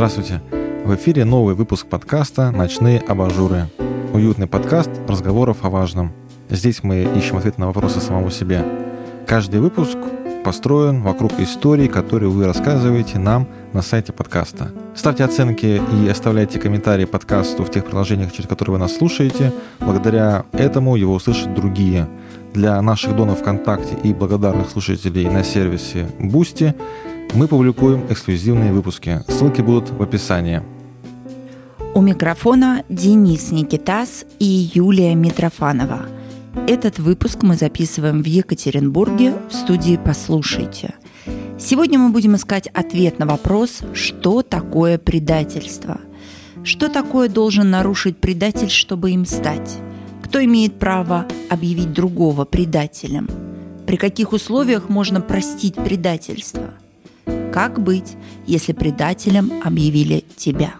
Здравствуйте! В эфире новый выпуск подкаста «Ночные абажуры». Уютный подкаст разговоров о важном. Здесь мы ищем ответ на вопросы самому себе. Каждый выпуск построен вокруг историй, которые вы рассказываете нам на сайте подкаста. Ставьте оценки и оставляйте комментарии подкасту в тех приложениях, через которые вы нас слушаете. Благодаря этому его услышат другие. Для наших донов ВКонтакте и благодарных слушателей на сервисе Boosty мы публикуем эксклюзивные выпуски. Ссылки будут в описании. У микрофона Денис Никитас и Юлия Митрофанова. Этот выпуск мы записываем в Екатеринбурге в студии «Послушайте». Сегодня мы будем искать ответ на вопрос, что такое предательство. Что такое должен нарушить предатель, чтобы им стать? Кто имеет право объявить другого предателем? При каких условиях можно простить предательство? Как быть, если предателем объявили тебя?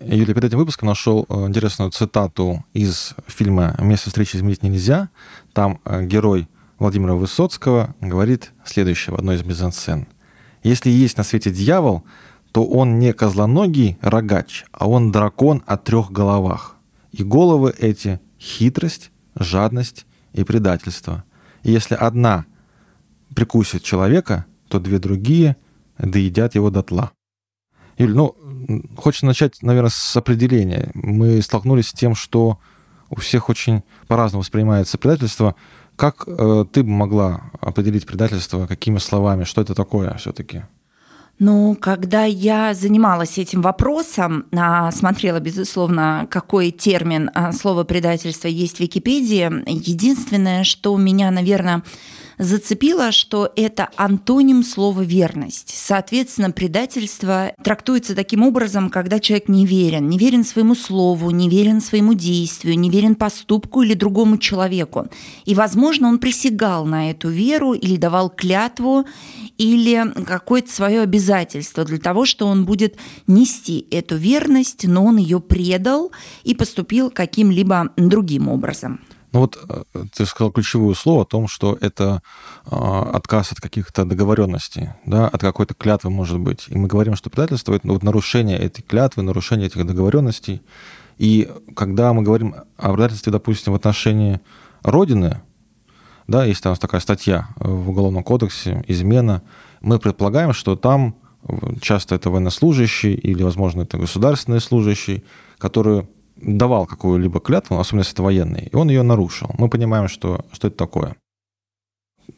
Юлия, перед этим выпуском нашел э, интересную цитату из фильма «Место встречи изменить нельзя». Там э, герой Владимира Высоцкого говорит следующее в одной из мизансцен. «Если есть на свете дьявол, то он не козлоногий рогач, а он дракон о трех головах. И головы эти — хитрость, жадность и предательство. И если одна прикусит человека, то две другие доедят его дотла. Юль, ну, хочется начать, наверное, с определения. Мы столкнулись с тем, что у всех очень по-разному воспринимается предательство. Как э, ты бы могла определить предательство, какими словами, что это такое все-таки? Ну, когда я занималась этим вопросом, а, смотрела, безусловно, какой термин а, слова предательство есть в Википедии, единственное, что меня, наверное, зацепило, что это антоним слова «верность». Соответственно, предательство трактуется таким образом, когда человек не верен. Не верен своему слову, не верен своему действию, не верен поступку или другому человеку. И, возможно, он присягал на эту веру или давал клятву, или какое-то свое обязательство для того, что он будет нести эту верность, но он ее предал и поступил каким-либо другим образом. Ну вот э, ты сказал ключевое слово о том, что это э, отказ от каких-то договоренностей, да, от какой-то клятвы, может быть. И мы говорим, что предательство это вот нарушение этой клятвы, нарушение этих договоренностей. И когда мы говорим о предательстве, допустим, в отношении Родины, да, есть там такая статья в Уголовном кодексе, измена, мы предполагаем, что там часто это военнослужащий или, возможно, это государственный служащий, который давал какую-либо клятву, особенно если это военный, и он ее нарушил. Мы понимаем, что, что это такое.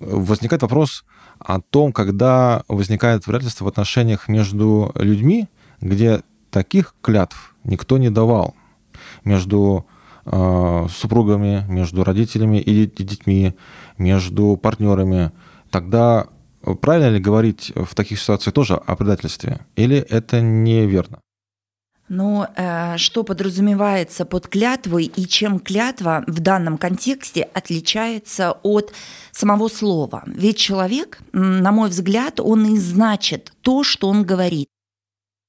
Возникает вопрос о том, когда возникает предательство в отношениях между людьми, где таких клятв никто не давал. Между э, супругами, между родителями и детьми, между партнерами. Тогда правильно ли говорить в таких ситуациях тоже о предательстве? Или это неверно? Но э, что подразумевается под клятвой и чем клятва в данном контексте отличается от самого слова? Ведь человек, на мой взгляд, он и значит то, что он говорит.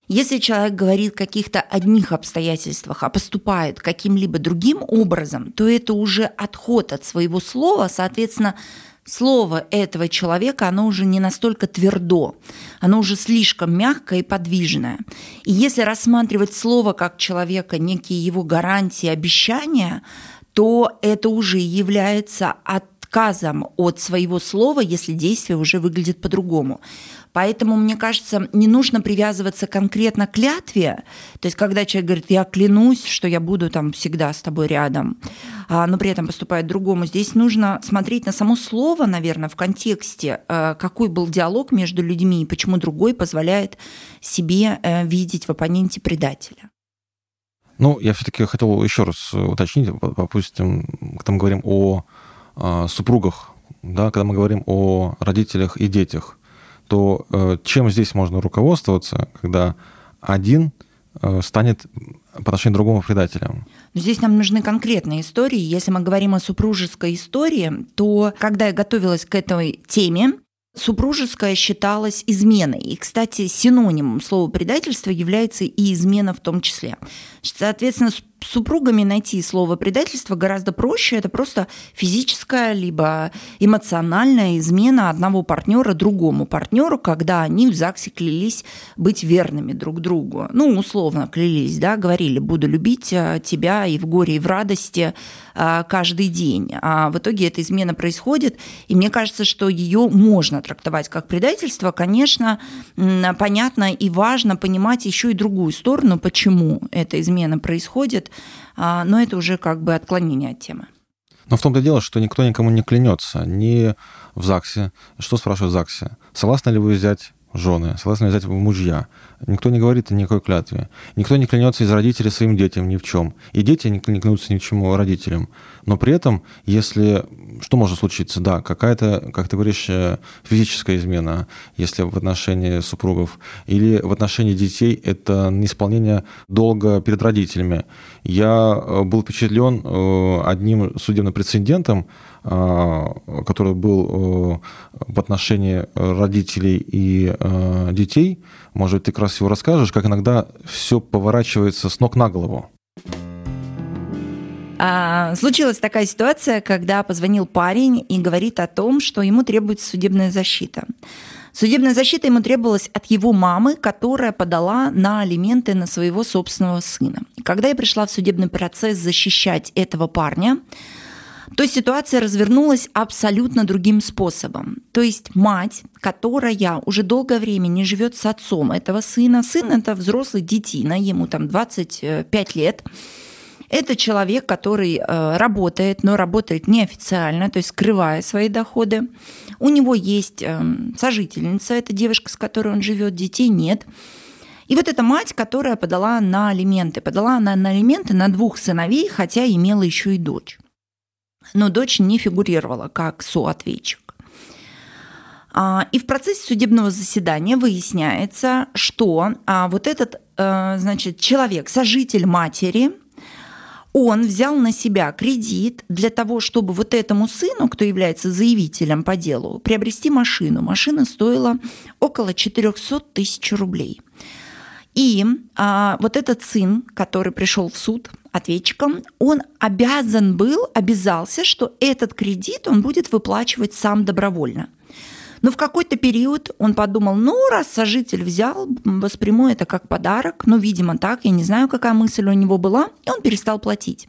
Если человек говорит о каких-то одних обстоятельствах, а поступает каким-либо другим образом, то это уже отход от своего слова, соответственно, слово этого человека, оно уже не настолько твердо, оно уже слишком мягкое и подвижное. И если рассматривать слово как человека, некие его гарантии, обещания, то это уже является отказом от своего слова, если действие уже выглядит по-другому. Поэтому, мне кажется, не нужно привязываться конкретно к клятве. То есть, когда человек говорит, я клянусь, что я буду там всегда с тобой рядом, а, но при этом поступает другому. Здесь нужно смотреть на само слово, наверное, в контексте, э, какой был диалог между людьми и почему другой позволяет себе э, видеть в оппоненте предателя. Ну, я все-таки хотел еще раз уточнить, допустим, когда мы говорим о, о супругах, да, когда мы говорим о родителях и детях, то э, чем здесь можно руководствоваться, когда один э, станет по отношению к другому предателем? Здесь нам нужны конкретные истории. Если мы говорим о супружеской истории, то когда я готовилась к этой теме, Супружеская считалась изменой. И, кстати, синонимом слова предательство является и измена в том числе. Соответственно, супругами найти слово предательство гораздо проще. Это просто физическая либо эмоциональная измена одного партнера другому партнеру, когда они в ЗАГСе клялись быть верными друг другу. Ну, условно клялись, да, говорили, буду любить э, тебя и в горе, и в радости э, каждый день. А в итоге эта измена происходит, и мне кажется, что ее можно трактовать как предательство. Конечно, понятно и важно понимать еще и другую сторону, почему эта измена происходит, но это уже как бы отклонение от темы. Но в том-то дело, что никто никому не клянется, ни в ЗАГСе. Что спрашивают в ЗАГСе? Согласны ли вы взять жены, согласны взять в мужья. Никто не говорит о никакой клятве. Никто не клянется из родителей своим детям ни в чем. И дети не клянутся ни в чему родителям. Но при этом, если... Что может случиться? Да, какая-то, как ты говоришь, э, физическая измена, если в отношении супругов, или в отношении детей это неисполнение долга перед родителями. Я э, был впечатлен э, одним судебным прецедентом, который был в отношении родителей и детей. Может, ты как раз его расскажешь, как иногда все поворачивается с ног на голову. А, случилась такая ситуация, когда позвонил парень и говорит о том, что ему требуется судебная защита. Судебная защита ему требовалась от его мамы, которая подала на алименты на своего собственного сына. Когда я пришла в судебный процесс защищать этого парня, то ситуация развернулась абсолютно другим способом. То есть мать, которая уже долгое время не живет с отцом этого сына, сын это взрослый детина, ему там 25 лет, это человек, который э, работает, но работает неофициально, то есть скрывая свои доходы. У него есть э, сожительница, это девушка, с которой он живет, детей нет. И вот эта мать, которая подала на алименты. Подала она на алименты на двух сыновей, хотя имела еще и дочь. Но дочь не фигурировала как соответчик. А, и в процессе судебного заседания выясняется, что а, вот этот э, значит, человек, сожитель матери, он взял на себя кредит для того, чтобы вот этому сыну, кто является заявителем по делу, приобрести машину. Машина стоила около 400 тысяч рублей. И а, вот этот сын, который пришел в суд ответчиком, он обязан был, обязался, что этот кредит он будет выплачивать сам добровольно – но в какой-то период он подумал, ну, раз сожитель взял, восприму это как подарок, ну, видимо, так, я не знаю, какая мысль у него была, и он перестал платить.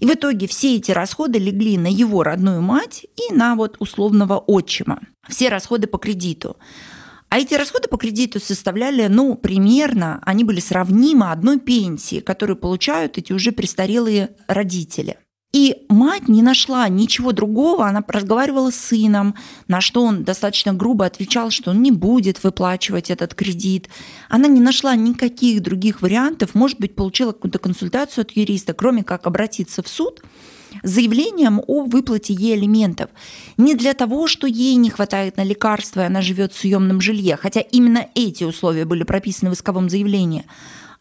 И в итоге все эти расходы легли на его родную мать и на вот условного отчима. Все расходы по кредиту. А эти расходы по кредиту составляли, ну, примерно, они были сравнимы одной пенсии, которую получают эти уже престарелые родители. И мать не нашла ничего другого, она разговаривала с сыном, на что он достаточно грубо отвечал, что он не будет выплачивать этот кредит. Она не нашла никаких других вариантов, может быть, получила какую-то консультацию от юриста, кроме как обратиться в суд заявлением о выплате ей алиментов. Не для того, что ей не хватает на лекарства, и она живет в съемном жилье, хотя именно эти условия были прописаны в исковом заявлении,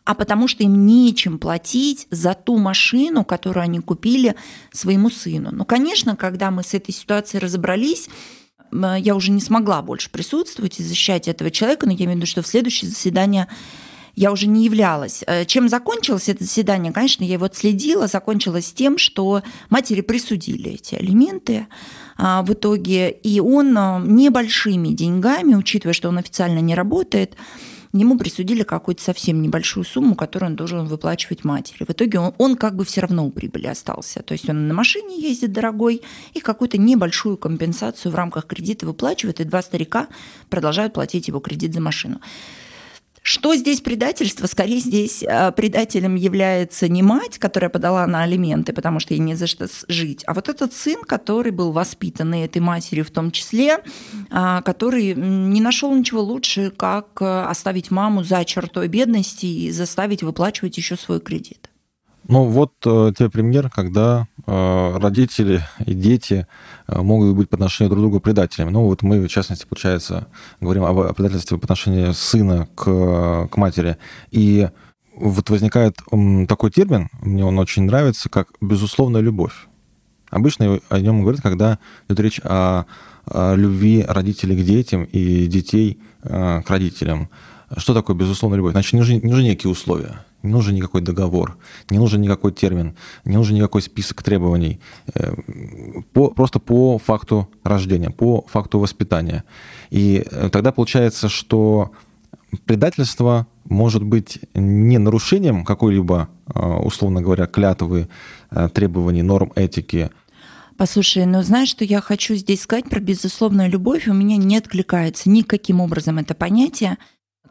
а потому что им нечем платить за ту машину, которую они купили своему сыну. Ну, конечно, когда мы с этой ситуацией разобрались, я уже не смогла больше присутствовать и защищать этого человека, но я имею в виду, что в следующее заседание я уже не являлась. Э, чем закончилось это заседание? Конечно, я его отследила. Закончилось тем, что матери присудили эти алименты а, в итоге, и он э, небольшими деньгами, учитывая, что он официально не работает, ему присудили какую-то совсем небольшую сумму, которую он должен выплачивать матери. В итоге он, он как бы все равно у прибыли остался. То есть он на машине ездит дорогой и какую-то небольшую компенсацию в рамках кредита выплачивает, и два старика продолжают платить его кредит за машину. Что здесь предательство? Скорее здесь э, предателем является не мать, которая подала на алименты, потому что ей не за что жить, а вот этот сын, который был воспитан и этой матерью в том числе, а, который не нашел ничего лучше, как э, оставить маму за чертой бедности и заставить выплачивать еще свой кредит. Ну вот э, тебе пример, когда э, родители и дети могут быть по отношению друг к другу предателями. Ну вот мы, в частности, получается, говорим об, о предательстве по отношению сына к, к матери. И вот возникает такой термин, мне он очень нравится, как безусловная любовь. Обычно о нем говорят, когда идет речь о, о любви родителей к детям и детей к родителям. Что такое безусловная любовь? Значит, нужны, нужны некие условия не нужен никакой договор, не нужен никакой термин, не нужен никакой список требований. Э, по, просто по факту рождения, по факту воспитания. И э, тогда получается, что предательство может быть не нарушением какой-либо, условно говоря, клятвы, требований, норм этики, Послушай, ну знаешь, что я хочу здесь сказать про безусловную любовь? У меня не откликается никаким образом это понятие.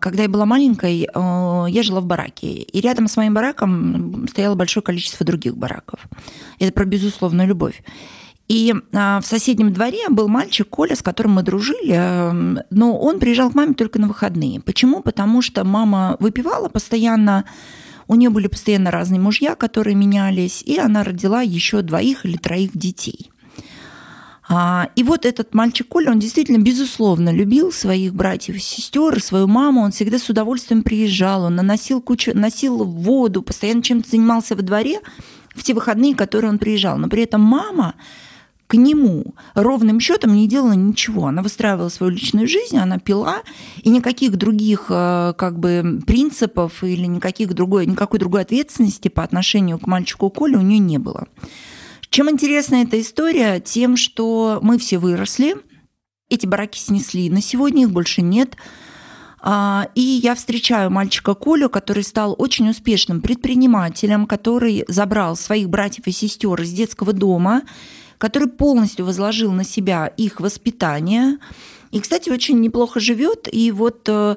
Когда я была маленькой, э, я жила в бараке, и рядом с моим бараком стояло большое количество других бараков. Это про безусловную любовь. И а, в соседнем дворе был мальчик Коля, с которым мы дружили, э, но он приезжал к маме только на выходные. Почему? Потому что мама выпивала постоянно, у нее были постоянно разные мужья, которые менялись, и она родила еще двоих или троих детей. А, и вот этот мальчик Коля, он действительно, безусловно, любил своих братьев и сестер, свою маму. Он всегда с удовольствием приезжал, он наносил кучу, носил воду, постоянно чем-то занимался во дворе в те выходные, которые он приезжал. Но при этом мама к нему ровным счетом не делала ничего. Она выстраивала свою личную жизнь, она пила, и никаких других э, как бы принципов или никаких другой, никакой другой ответственности по отношению к мальчику Коле у нее не было. Чем интересна эта история? Тем, что мы все выросли, эти бараки снесли, на сегодня их больше нет. А, и я встречаю мальчика Колю, который стал очень успешным предпринимателем, который забрал своих братьев и сестер из детского дома который полностью возложил на себя их воспитание. И, кстати, очень неплохо живет. И вот э,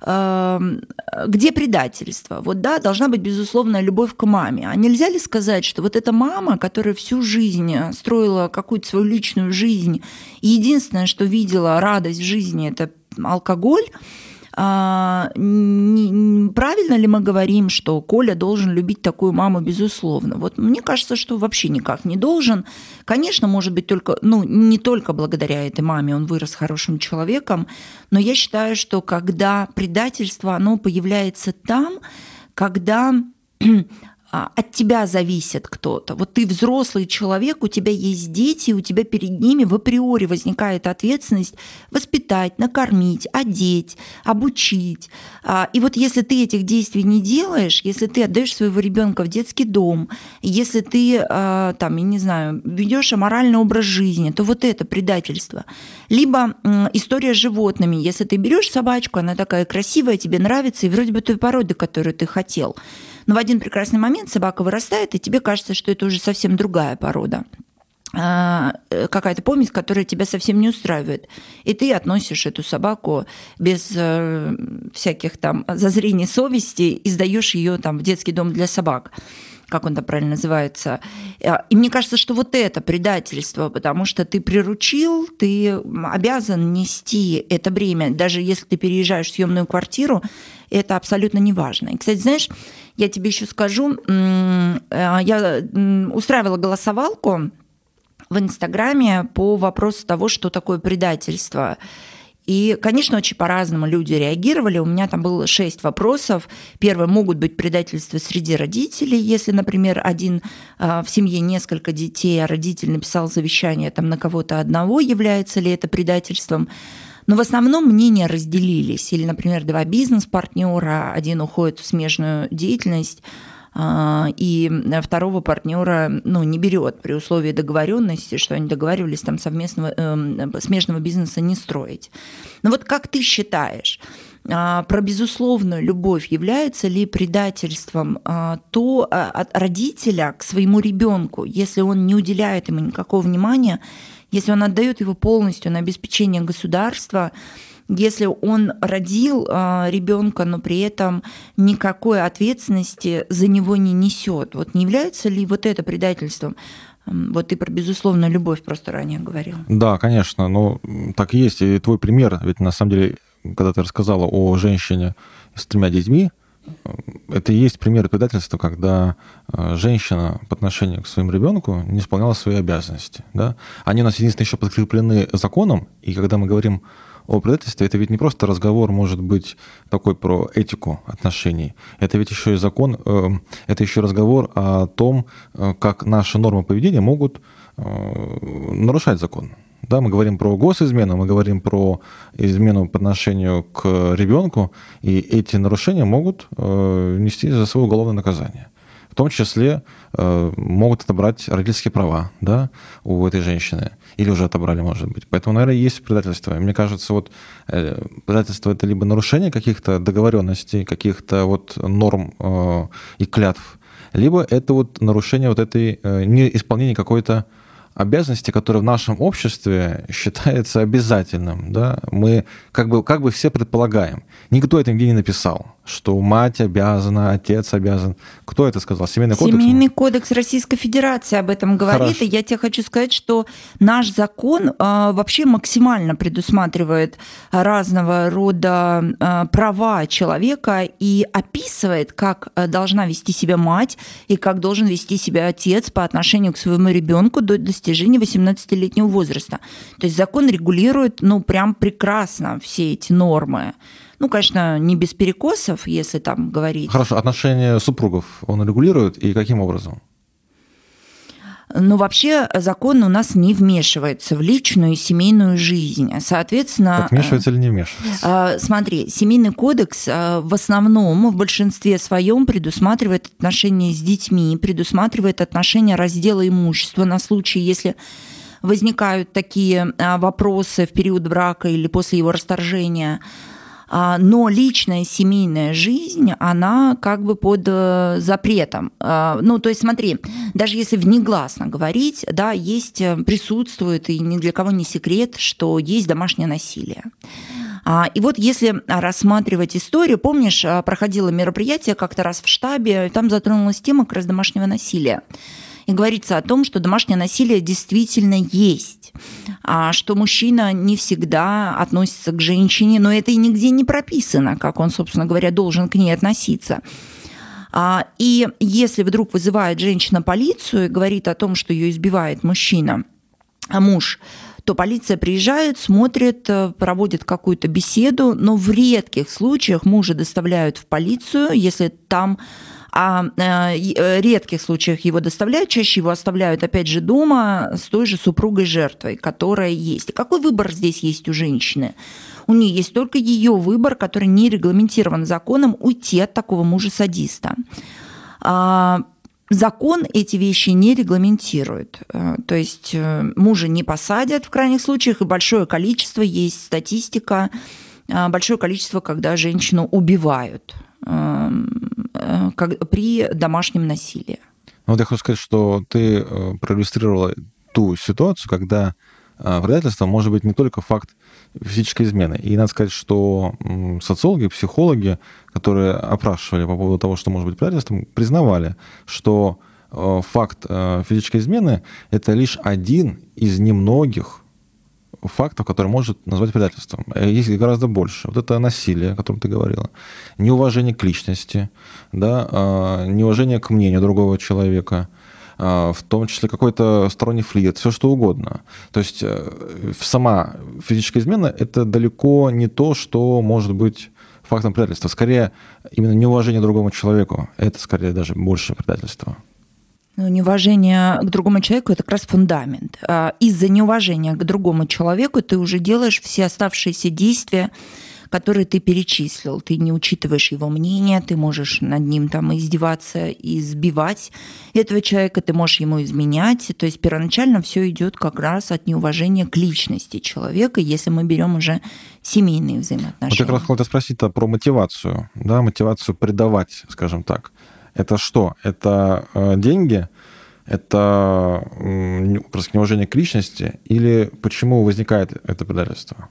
где предательство? Вот да, должна быть безусловная любовь к маме. А нельзя ли сказать, что вот эта мама, которая всю жизнь строила какую-то свою личную жизнь, и единственное, что видела радость в жизни, это алкоголь, а, не, правильно ли мы говорим, что Коля должен любить такую маму, безусловно? Вот мне кажется, что вообще никак не должен. Конечно, может быть, только, ну, не только благодаря этой маме он вырос хорошим человеком, но я считаю, что когда предательство, оно появляется там, когда от тебя зависит кто-то. Вот ты взрослый человек, у тебя есть дети, у тебя перед ними в априори возникает ответственность воспитать, накормить, одеть, обучить. А, и вот если ты этих действий не делаешь, если ты отдаешь своего ребенка в детский дом, если ты а, там, я не знаю, ведешь аморальный образ жизни, то вот это предательство. Либо история с животными. Если ты берешь собачку, она такая красивая, тебе нравится, и вроде бы той породы, которую ты хотел. Но в один прекрасный момент собака вырастает, и тебе кажется, что это уже совсем другая порода а, э, какая-то помесь, которая тебя совсем не устраивает. И ты относишь эту собаку без э, всяких там зазрений совести и сдаешь ее там в детский дом для собак как он там правильно называется. А, и мне кажется, что вот это предательство, потому что ты приручил, ты обязан нести это бремя, даже если ты переезжаешь в съемную квартиру, это абсолютно не важно. И, кстати, знаешь, я тебе еще скажу, э, я устраивала голосовалку в Инстаграме по вопросу того, что такое предательство. И, конечно, очень по-разному люди реагировали. У меня там было шесть вопросов. Первое, могут быть предательства среди родителей, если, например, один э, в семье несколько детей, а родитель написал завещание там на кого-то одного, является ли это предательством. Но в основном мнения разделились. Или, например, два бизнес-партнера, один уходит в смежную деятельность, а, и второго партнера ну, не берет при условии договоренности, что они договаривались там совместного э, смежного бизнеса не строить. Но вот как ты считаешь, а, про безусловную любовь является ли предательством а, то от родителя к своему ребенку, если он не уделяет ему никакого внимания, если он отдает его полностью на обеспечение государства, если он родил а, ребенка, но при этом никакой ответственности за него не несет. Вот не является ли вот это предательством? Вот ты про безусловную любовь просто ранее говорил. Да, конечно, но так и есть. И твой пример, ведь на самом деле, когда ты рассказала о женщине с тремя детьми, это и есть пример предательства, когда а, женщина по отношению к своему ребенку не исполняла свои обязанности. Да? Они у нас единственное еще подкреплены законом, и когда мы говорим о предательстве, это ведь не просто разговор может быть такой про этику отношений. Это ведь еще и закон, э, это еще разговор о том, э, как наши нормы поведения могут э, нарушать закон. Да, мы говорим про госизмену, мы говорим про измену по отношению к ребенку, и эти нарушения могут э, нести за собой уголовное наказание. В том числе э, могут отобрать родительские права да, у этой женщины. Или уже отобрали, может быть. Поэтому, наверное, есть предательство. мне кажется, вот э, предательство это либо нарушение каких-то договоренностей, каких-то вот норм э, и клятв, либо это вот нарушение вот этой э, неисполнения какой-то обязанности, которая в нашем обществе считается обязательным. Да? Мы как бы, как бы все предполагаем. Никто это нигде не написал что мать обязана, отец обязан. Кто это сказал? Семейный кодекс? Семейный кодекс Российской Федерации об этом говорит. Хорошо. И я тебе хочу сказать, что наш закон а, вообще максимально предусматривает разного рода а, права человека и описывает, как а, должна вести себя мать и как должен вести себя отец по отношению к своему ребенку до достижения 18-летнего возраста. То есть закон регулирует, ну, прям прекрасно все эти нормы. Ну, конечно, не без перекосов, если там говорить. Хорошо, отношения супругов он регулирует и каким образом? Но вообще закон у нас не вмешивается в личную и семейную жизнь. Соответственно... Так вмешивается или не вмешивается? А, смотри, семейный кодекс а, в основном, в большинстве своем предусматривает отношения с детьми, предусматривает отношения раздела имущества на случай, если возникают такие вопросы в период брака или после его расторжения – но личная семейная жизнь, она как бы под э, запретом. А, ну, то есть смотри, даже если внегласно говорить, да, есть, э, присутствует, и ни для кого не секрет, что есть домашнее насилие. А, и вот если рассматривать историю, помнишь, проходило мероприятие как-то раз в штабе, там затронулась тема как раз домашнего насилия и говорится о том, что домашнее насилие действительно есть, а что мужчина не всегда относится к женщине, но это и нигде не прописано, как он, собственно говоря, должен к ней относиться. А, и если вдруг вызывает женщина полицию и говорит о том, что ее избивает мужчина, а муж, то полиция приезжает, смотрит, э, проводит какую-то беседу, но в редких случаях мужа доставляют в полицию, если там а э, э, редких случаях его доставляют, чаще его оставляют, опять же, дома с той же супругой жертвой, которая есть. Какой выбор здесь есть у женщины? У нее есть только ее выбор, который не регламентирован законом, уйти от такого мужа-садиста. А, закон эти вещи не регламентирует. Э, то есть мужа не посадят в крайних случаях, и большое количество, есть статистика, большое количество, когда женщину убивают. Эм, Э, как, при домашнем насилии. Ну, вот я хочу сказать, что ты э, проиллюстрировала ту ситуацию, когда э, предательство может быть не только факт физической измены. И надо сказать, что социологи, психологи, которые опрашивали по поводу того, что может быть предательством, признавали, что факт физической измены – это лишь один из немногих фактов, которые может назвать предательством. Э, есть гораздо больше. Вот это насилие, о котором ты говорила, неуважение к личности, да, а, неуважение к мнению другого человека, а, в том числе какой-то сторонний флирт, все что угодно. То есть э, сама физическая измена – это далеко не то, что может быть фактом предательства. Скорее, именно неуважение другому человеку – это скорее даже больше предательство. Ну, неуважение к другому человеку это как раз фундамент. А из-за неуважения к другому человеку ты уже делаешь все оставшиеся действия, которые ты перечислил. Ты не учитываешь его мнение, ты можешь над ним там издеваться и сбивать этого человека, ты можешь ему изменять. То есть первоначально все идет как раз от неуважения к личности человека, если мы берем уже семейные взаимоотношения. Вот я как раз хотел спросить про мотивацию, да, мотивацию предавать, скажем так. Это что? Это э, деньги? Это просто неуважение к личности? Или почему возникает это предательство?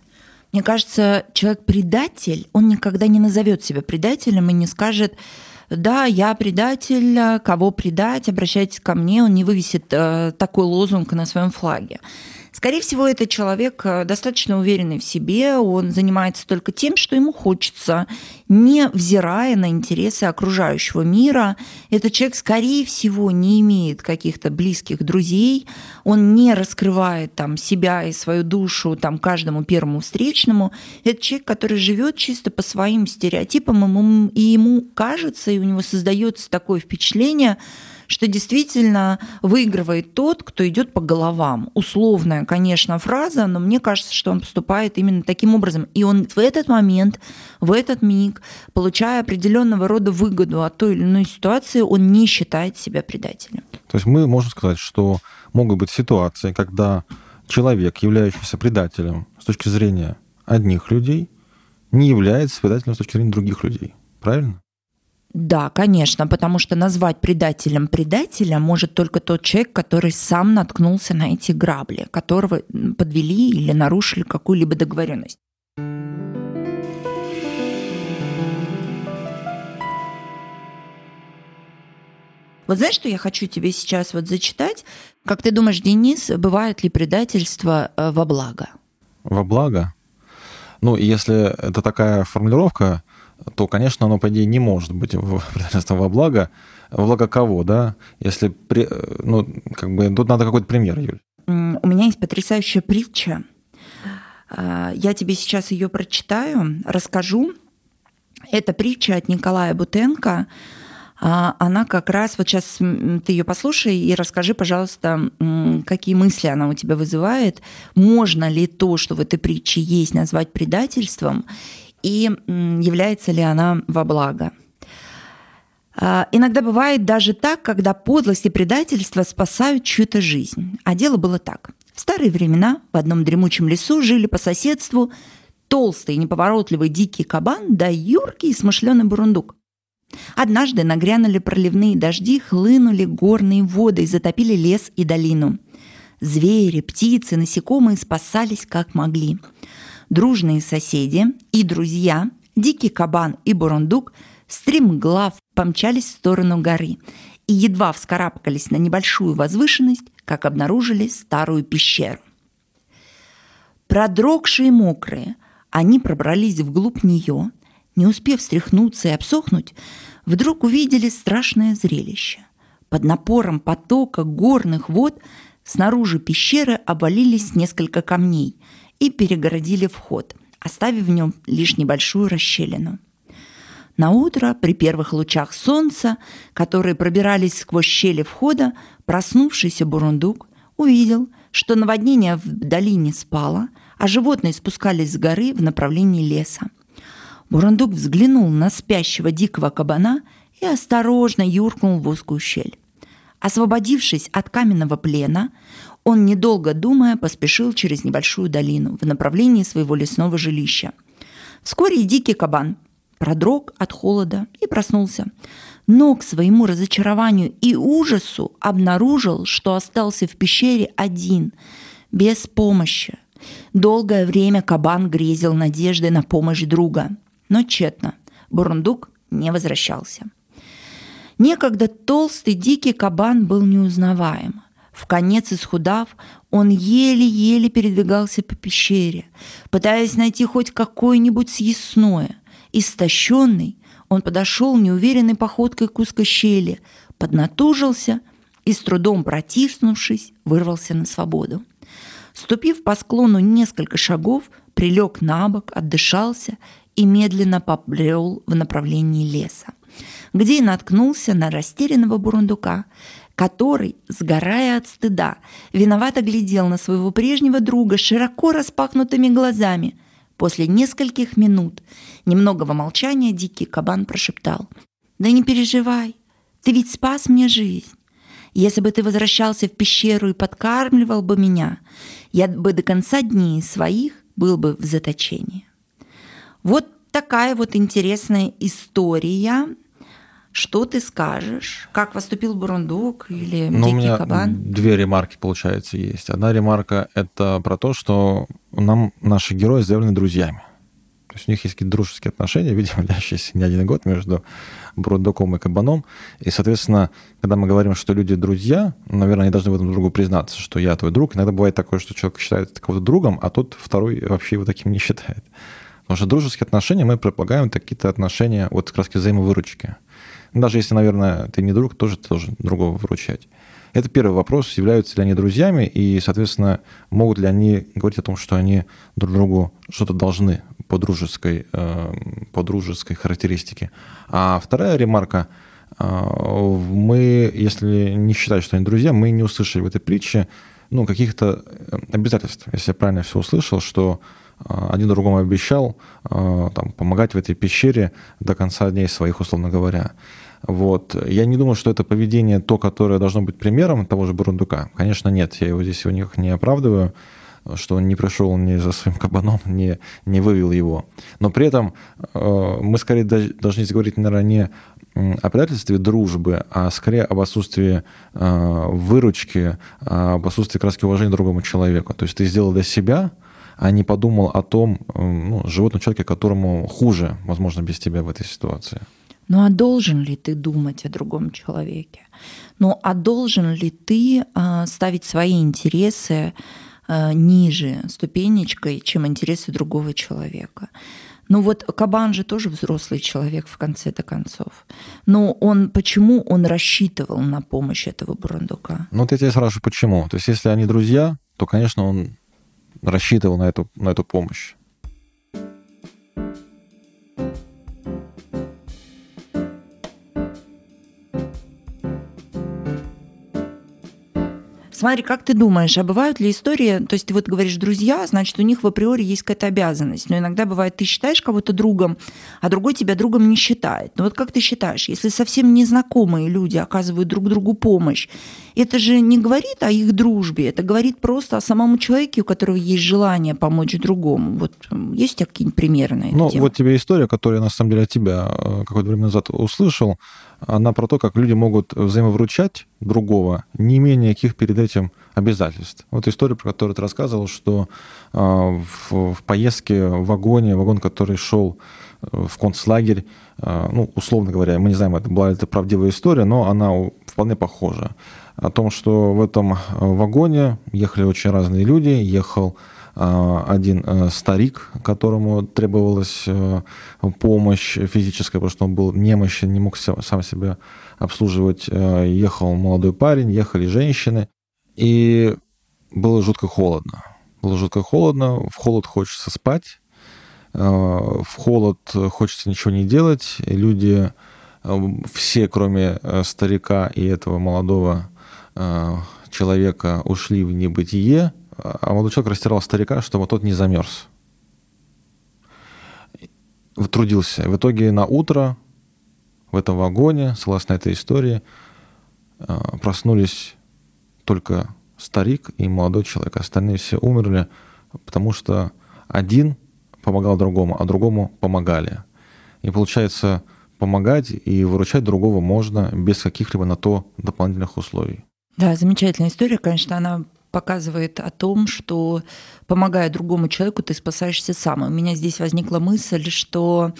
Мне кажется, человек-предатель, он никогда не назовет себя предателем и не скажет, да, я предатель, кого предать, обращайтесь ко мне, он не вывесит э, такой лозунг на своем флаге. Скорее всего, это человек э, достаточно уверенный в себе, он занимается только тем, что ему хочется, не взирая на интересы окружающего мира. Этот человек, скорее всего, не имеет каких-то близких друзей, он не раскрывает там себя и свою душу там каждому первому встречному. Это человек, который живет чисто по своим стереотипам, и ему кажется, и у него создается такое впечатление, что действительно выигрывает тот, кто идет по головам. Условная, конечно, фраза, но мне кажется, что он поступает именно таким образом. И он в этот момент, в этот миг, получая определенного рода выгоду от той или иной ситуации, он не считает себя предателем. То есть мы можем сказать, что могут быть ситуации, когда человек, являющийся предателем с точки зрения одних людей, не является предателем с точки зрения других людей. Правильно? Да, конечно, потому что назвать предателем предателя может только тот человек, который сам наткнулся на эти грабли, которого подвели или нарушили какую-либо договоренность. Вот знаешь, что я хочу тебе сейчас вот зачитать? Как ты думаешь, Денис, бывает ли предательство э, во благо? Во благо? Ну, если это такая формулировка, то, конечно, оно, по идее, не может быть предательством во благо. Во благо кого, да? Если, при, ну, как бы, тут надо какой-то пример, Юль. У меня есть потрясающая притча. А, я тебе сейчас ее прочитаю, расскажу. Это притча от Николая Бутенко. А, она как раз, вот сейчас ты ее послушай и расскажи, пожалуйста, какие мысли она у тебя вызывает. Можно ли то, что в этой притче есть, назвать предательством? И является ли она во благо. А, иногда бывает даже так, когда подлость и предательство спасают чью-то жизнь. А дело было так. В старые времена в одном дремучем лесу жили по соседству толстый, неповоротливый дикий кабан да юркий и смышленый бурундук. Однажды нагрянули проливные дожди, хлынули горные воды и затопили лес и долину. Звери, птицы, насекомые спасались как могли – дружные соседи и друзья, дикий кабан и бурундук, стремглав помчались в сторону горы и едва вскарабкались на небольшую возвышенность, как обнаружили старую пещеру. Продрогшие и мокрые, они пробрались вглубь нее, не успев встряхнуться и обсохнуть, вдруг увидели страшное зрелище. Под напором потока горных вод снаружи пещеры обвалились несколько камней – и перегородили вход, оставив в нем лишь небольшую расщелину. На утро при первых лучах солнца, которые пробирались сквозь щели входа, проснувшийся бурундук увидел, что наводнение в долине спало, а животные спускались с горы в направлении леса. Бурундук взглянул на спящего дикого кабана и осторожно юркнул в узкую щель. Освободившись от каменного плена, он, недолго думая, поспешил через небольшую долину в направлении своего лесного жилища. Вскоре дикий кабан продрог от холода и проснулся. Но к своему разочарованию и ужасу обнаружил, что остался в пещере один, без помощи. Долгое время кабан грезил надеждой на помощь друга, но тщетно. Бурундук не возвращался. Некогда толстый дикий кабан был неузнаваем. В конец исхудав, он еле-еле передвигался по пещере, пытаясь найти хоть какое-нибудь съестное. Истощенный, он подошел неуверенной походкой к узкой щели, поднатужился и, с трудом протиснувшись, вырвался на свободу. Ступив по склону несколько шагов, прилег на бок, отдышался и медленно побрел в направлении леса где и наткнулся на растерянного бурундука, который, сгорая от стыда, виновато глядел на своего прежнего друга широко распахнутыми глазами. После нескольких минут немногого молчания дикий кабан прошептал. «Да не переживай, ты ведь спас мне жизнь. Если бы ты возвращался в пещеру и подкармливал бы меня, я бы до конца дней своих был бы в заточении». Вот такая вот интересная история что ты скажешь? Как поступил Бурундук или ну, Дикий у меня Кабан? Две ремарки, получается, есть. Одна ремарка – это про то, что нам наши герои заявлены друзьями. То есть у них есть какие-то дружеские отношения, видимо, длящиеся не один год между Бурундуком и Кабаном. И, соответственно, когда мы говорим, что люди друзья, наверное, они должны в этом другу признаться, что я твой друг. Иногда бывает такое, что человек считает кого-то другом, а тот второй вообще его таким не считает. Потому что дружеские отношения мы предполагаем какие-то отношения вот как раз взаимовыручки. Даже если, наверное, ты не друг, тоже ты должен другого выручать. Это первый вопрос, являются ли они друзьями, и, соответственно, могут ли они говорить о том, что они друг другу что-то должны по дружеской, э, по дружеской характеристике. А вторая ремарка, мы, если не считать, что они друзья, мы не услышали в этой притче ну, каких-то обязательств, если я правильно все услышал, что один другому обещал там, помогать в этой пещере до конца дней своих, условно говоря. Вот. Я не думаю, что это поведение то, которое должно быть примером того же Бурундука. Конечно, нет, я его здесь у них не оправдываю, что он не пришел ни за своим кабаном, не, не вывел его. Но при этом э, мы скорее должны говорить, наверное, не о предательстве дружбы, а скорее об отсутствии э, выручки, об отсутствии краски уважения другому человеку. То есть ты сделал для себя, а не подумал о том э, ну, животном человеке, которому хуже, возможно, без тебя в этой ситуации. Ну а должен ли ты думать о другом человеке? Ну а должен ли ты э, ставить свои интересы э, ниже ступенечкой, чем интересы другого человека? Ну вот Кабан же тоже взрослый человек в конце-то концов. Но он почему он рассчитывал на помощь этого бурундука? Ну вот я тебя спрашиваю, почему? То есть если они друзья, то, конечно, он рассчитывал на эту, на эту помощь. Смотри, как ты думаешь, а бывают ли истории, то есть ты вот говоришь друзья, значит, у них в априори есть какая-то обязанность, но иногда бывает, ты считаешь кого-то другом, а другой тебя другом не считает. Но вот как ты считаешь, если совсем незнакомые люди оказывают друг другу помощь, это же не говорит о их дружбе, это говорит просто о самом человеке, у которого есть желание помочь другому. Вот есть у тебя какие-нибудь примеры на это? Ну, тему? вот тебе история, которую я на самом деле от тебя э, какое-то время назад услышал она про то, как люди могут взаимовручать другого, не имея никаких перед этим обязательств. Вот история, про которую ты рассказывал, что э, в, в поездке в вагоне, вагон, который шел э, в концлагерь, э, ну, условно говоря, мы не знаем, это была ли это правдивая история, но она вполне похожа. О том, что в этом вагоне ехали очень разные люди, ехал а, один э, старик, которому требовалась э, помощь физическая, потому что он был немощен, не мог сам себя обслуживать. Э, ехал молодой парень, ехали женщины, и было жутко холодно. Было жутко холодно, в холод хочется спать, в холод хочется ничего не делать, и люди все, кроме старика и этого молодого человека, ушли в небытие, а молодой человек растирал старика, чтобы тот не замерз. Трудился. В итоге на утро в этом вагоне, согласно этой истории, а, проснулись только старик и молодой человек. Остальные все умерли, потому что один помогал другому, а другому помогали. И получается, помогать и выручать другого можно без каких-либо на то дополнительных условий. Да, замечательная история, конечно, она показывает о том, что помогая другому человеку, ты спасаешься сам. У меня здесь возникла мысль, что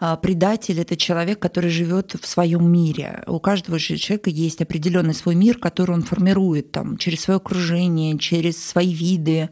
а, предатель это человек, который живет в своем мире. У каждого человека есть определенный свой мир, который он формирует там, через свое окружение, через свои виды,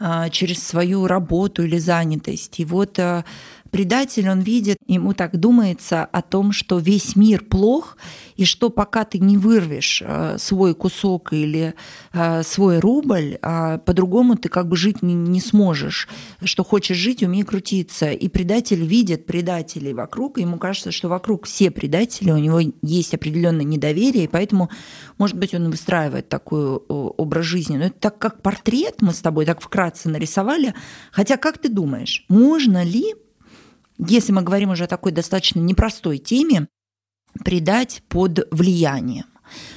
а, через свою работу или занятость. И вот а, предатель, он видит, ему так думается о том, что весь мир плох, и что пока ты не вырвешь э, свой кусок или э, свой рубль, а по-другому ты как бы жить не, не сможешь. Что хочешь жить, умей крутиться. И предатель видит предателей вокруг, и ему кажется, что вокруг все предатели, у него есть определенное недоверие, и поэтому, может быть, он выстраивает такой образ жизни. Но это так как портрет мы с тобой так вкратце нарисовали. Хотя, как ты думаешь, можно ли если мы говорим уже о такой достаточно непростой теме, предать под влиянием.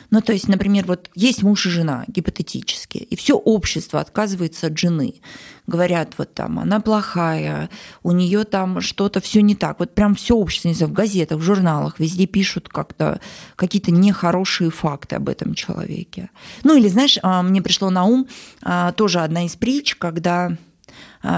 Ну, то есть, например, вот есть муж и жена, гипотетически, и все общество отказывается от жены. Говорят, вот там, она плохая, у нее там что-то все не так. Вот прям все общество, не знаю, в газетах, в журналах, везде пишут как-то какие-то нехорошие факты об этом человеке. Ну, или, знаешь, а, мне пришло на ум а, тоже одна из притч, когда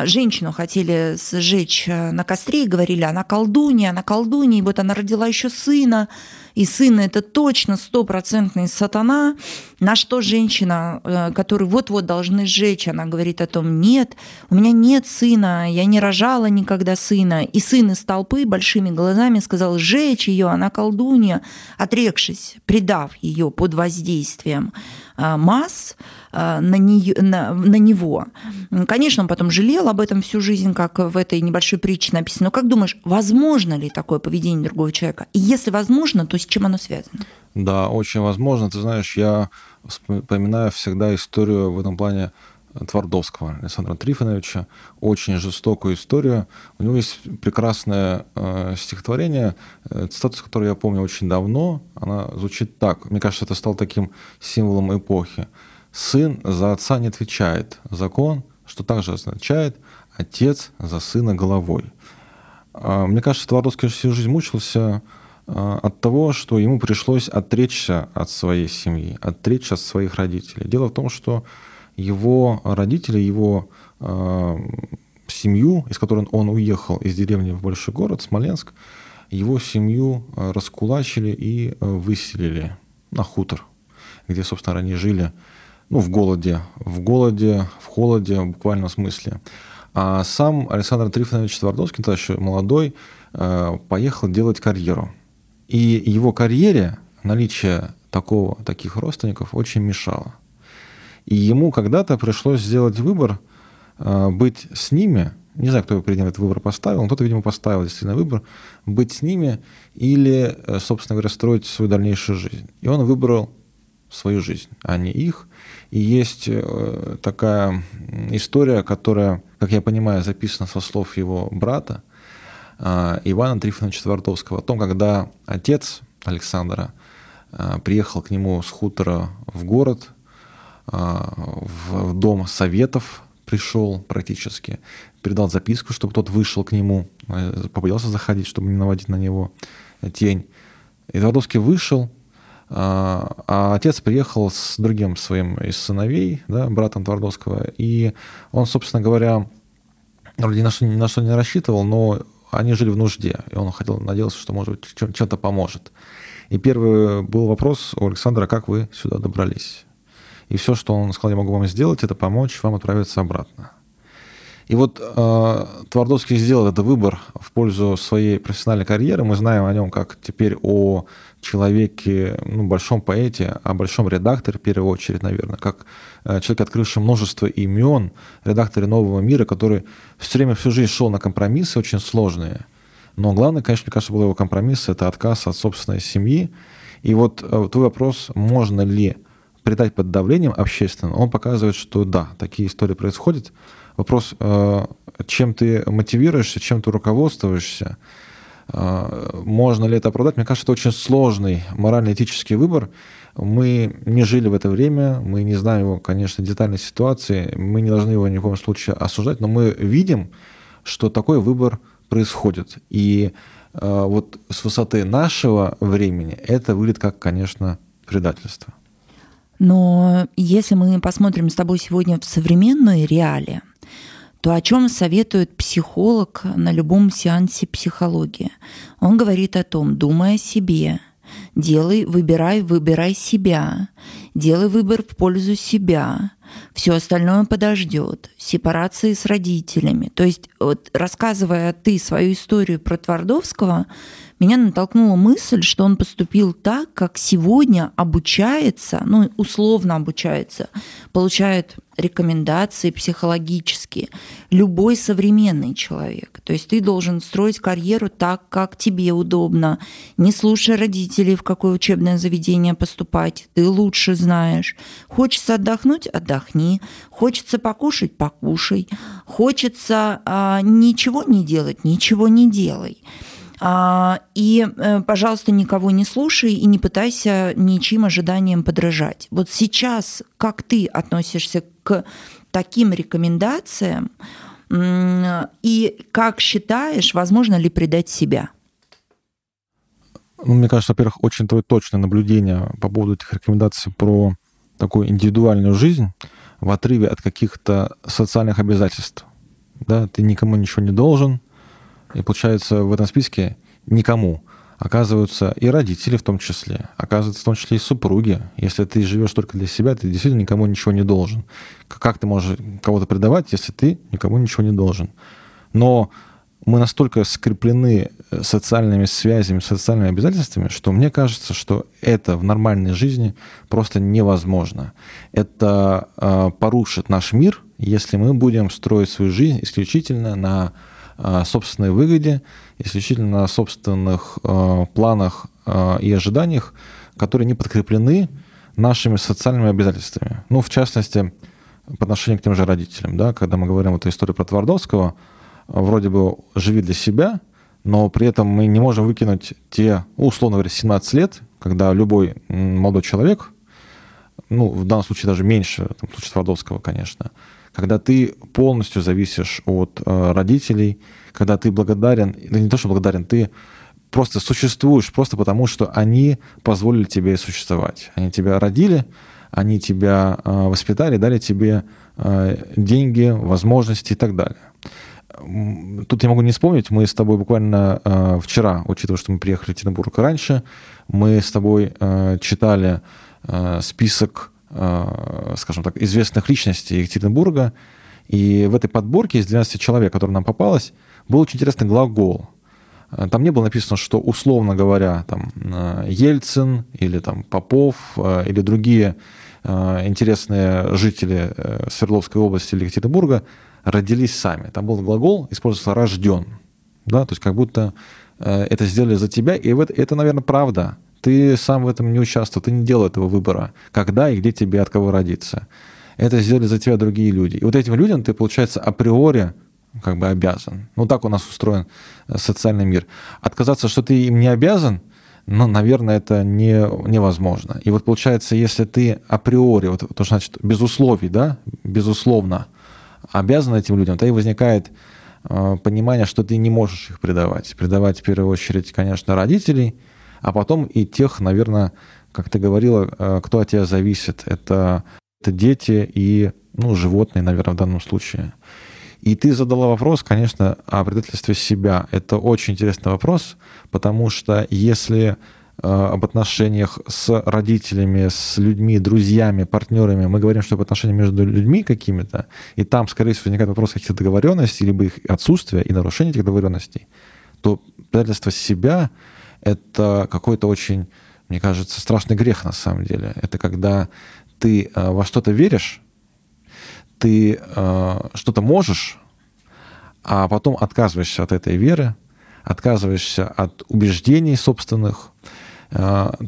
женщину хотели сжечь э, на костре и говорили, она колдунья, она колдунья, и вот она родила еще сына, и сын это точно стопроцентный сатана, на что женщина, э, которую вот-вот должны сжечь, она говорит о том, нет, у меня нет сына, я не рожала никогда сына. И сын из толпы большими глазами сказал, сжечь ее, она колдунья, отрекшись, предав ее под воздействием э, масс э, на, нее, на, на него. Конечно, он потом жалел об этом всю жизнь, как в этой небольшой притче написано. Но как думаешь, возможно ли такое поведение другого человека? И если возможно, то чем оно связано? Да, очень возможно. Ты знаешь, я вспоминаю всегда историю в этом плане Твардовского Александра Трифоновича, очень жестокую историю. У него есть прекрасное э, стихотворение, э, цитата, которое я помню очень давно. Она звучит так. Мне кажется, это стало таким символом эпохи. «Сын за отца не отвечает. Закон, что также означает отец за сына головой». Э, мне кажется, Твардовский всю жизнь мучился от того, что ему пришлось отречься от своей семьи, отречься от своих родителей. Дело в том, что его родители, его э, семью, из которой он уехал из деревни в большой город, Смоленск, его семью э, раскулачили и выселили на хутор, где, собственно, они жили ну, в голоде, в голоде, в холоде, в буквальном смысле. А сам Александр Трифонович Твардовский, тогда еще молодой, поехал делать карьеру. И его карьере наличие такого, таких родственников очень мешало. И ему когда-то пришлось сделать выбор э, быть с ними, не знаю, кто его ним этот выбор поставил, но кто-то, видимо, поставил действительно выбор, быть с ними или, э, собственно говоря, строить свою дальнейшую жизнь. И он выбрал свою жизнь, а не их. И есть э, такая история, которая, как я понимаю, записана со слов его брата, Ивана Трифоновича Твардовского, о том, когда отец Александра приехал к нему с хутора в город а, в дом советов пришел практически, передал записку, чтобы тот вышел к нему, побоялся заходить, чтобы не наводить на него тень. И Твардовский вышел, а, а отец приехал с другим своим из сыновей, да, братом Твардовского, и он, собственно говоря, вроде ни на что, ни на что не рассчитывал, но они жили в нужде, и он хотел, надеялся, что, может быть, чем-то поможет. И первый был вопрос у Александра, как вы сюда добрались? и все, что он сказал, я могу вам сделать, это помочь вам отправиться обратно. И вот э, Твардовский сделал этот выбор в пользу своей профессиональной карьеры. Мы знаем о нем как теперь о человеке, ну, большом поэте, о большом редакторе, в первую очередь, наверное, как э, человек, открывший множество имен, редакторе «Нового мира», который все время, всю жизнь шел на компромиссы очень сложные. Но главное, конечно, мне кажется, был его компромисс – это отказ от собственной семьи. И вот э, твой вопрос, можно ли предать под давлением общественным, он показывает, что да, такие истории происходят. Вопрос, э, чем ты мотивируешься, чем ты руководствуешься, можно ли это оправдать, мне кажется, это очень сложный морально-этический выбор. Мы не жили в это время, мы не знаем его, конечно, детальной ситуации, мы не должны его ни в коем случае осуждать, но мы видим, что такой выбор происходит. И э, вот с высоты нашего времени это выглядит как, конечно, предательство. Но если мы посмотрим с тобой сегодня в современные реалии, то о чем советует психолог на любом сеансе психологии? Он говорит о том, думай о себе, делай, выбирай, выбирай себя, делай выбор в пользу себя, все остальное подождет, сепарации с родителями. То есть, вот, рассказывая ты свою историю про Твардовского, меня натолкнула мысль, что он поступил так, как сегодня обучается, ну, условно обучается, получает рекомендации психологические любой современный человек. То есть ты должен строить карьеру так, как тебе удобно, не слушай родителей, в какое учебное заведение поступать, ты лучше знаешь. Хочется отдохнуть – отдохни, хочется покушать – покушай, хочется а, ничего не делать – ничего не делай. А, и, э, пожалуйста, никого не слушай и не пытайся ничьим ожиданиям подражать. Вот сейчас как ты относишься к таким рекомендациям и как считаешь, возможно ли предать себя? Ну, мне кажется, во-первых, очень твое точное наблюдение по поводу этих рекомендаций про такую индивидуальную жизнь в отрыве от каких-то социальных обязательств. Да, ты никому ничего не должен, и получается, в этом списке никому оказываются и родители в том числе, оказываются в том числе и супруги. Если ты живешь только для себя, ты действительно никому ничего не должен. Как ты можешь кого-то предавать, если ты никому ничего не должен? Но мы настолько скреплены социальными связями, социальными обязательствами, что мне кажется, что это в нормальной жизни просто невозможно. Это э, порушит наш мир, если мы будем строить свою жизнь исключительно на э, собственной выгоде, исключительно на собственных э, планах э, и ожиданиях, которые не подкреплены нашими социальными обязательствами. Ну, в частности, по отношению к тем же родителям. Да? Когда мы говорим эту историю про Твардовского, вроде бы живи для себя, но при этом мы не можем выкинуть те, условно говоря, 17 лет, когда любой молодой человек, ну, в данном случае даже меньше, в случае Твардовского, конечно, когда ты полностью зависишь от э, родителей, когда ты благодарен, да не то, что благодарен, ты просто существуешь просто потому, что они позволили тебе существовать. Они тебя родили, они тебя э, воспитали, дали тебе э, деньги, возможности и так далее. Тут я могу не вспомнить, мы с тобой буквально э, вчера, учитывая, что мы приехали в Екатеринбург раньше, мы с тобой читали список, скажем так, известных личностей Екатеринбурга, и в этой подборке из 12 человек, которые нам попалось, был очень интересный глагол – Э, там не было написано, что условно говоря, там э, Ельцин или там Попов э, или другие интересные жители Свердловской области или Екатеринбурга родились сами. Там был глагол, использовался «рожден». Да? То есть как будто это сделали за тебя, и это, наверное, правда. Ты сам в этом не участвовал, ты не делал этого выбора, когда и где тебе от кого родиться. Это сделали за тебя другие люди. И вот этим людям ты, получается, априори как бы обязан. Ну, так у нас устроен э, социальный мир. Отказаться, что ты им не обязан, ну, наверное, это не, невозможно. И вот получается, если ты априори, вот то, что значит без условий, да, безусловно, обязан этим людям, то и возникает э, понимание, что ты не можешь их предавать. Предавать в первую очередь, конечно, родителей, а потом и тех, наверное, как ты говорила, э, кто от тебя зависит. Это, это дети и ну, животные, наверное, в данном случае. И ты задала вопрос, конечно, о предательстве себя. Это очень интересный вопрос, потому что если об отношениях с родителями, с людьми, друзьями, партнерами, мы говорим, что об отношениях между людьми какими-то, и там, скорее всего, возникает вопрос каких-то договоренностей, либо их отсутствия и нарушения этих договоренностей, то предательство себя — это какой-то очень, мне кажется, страшный грех на самом деле. Это когда ты э, во что-то веришь, ты э, что-то можешь, а потом отказываешься от этой веры, отказываешься от убеждений собственных, э,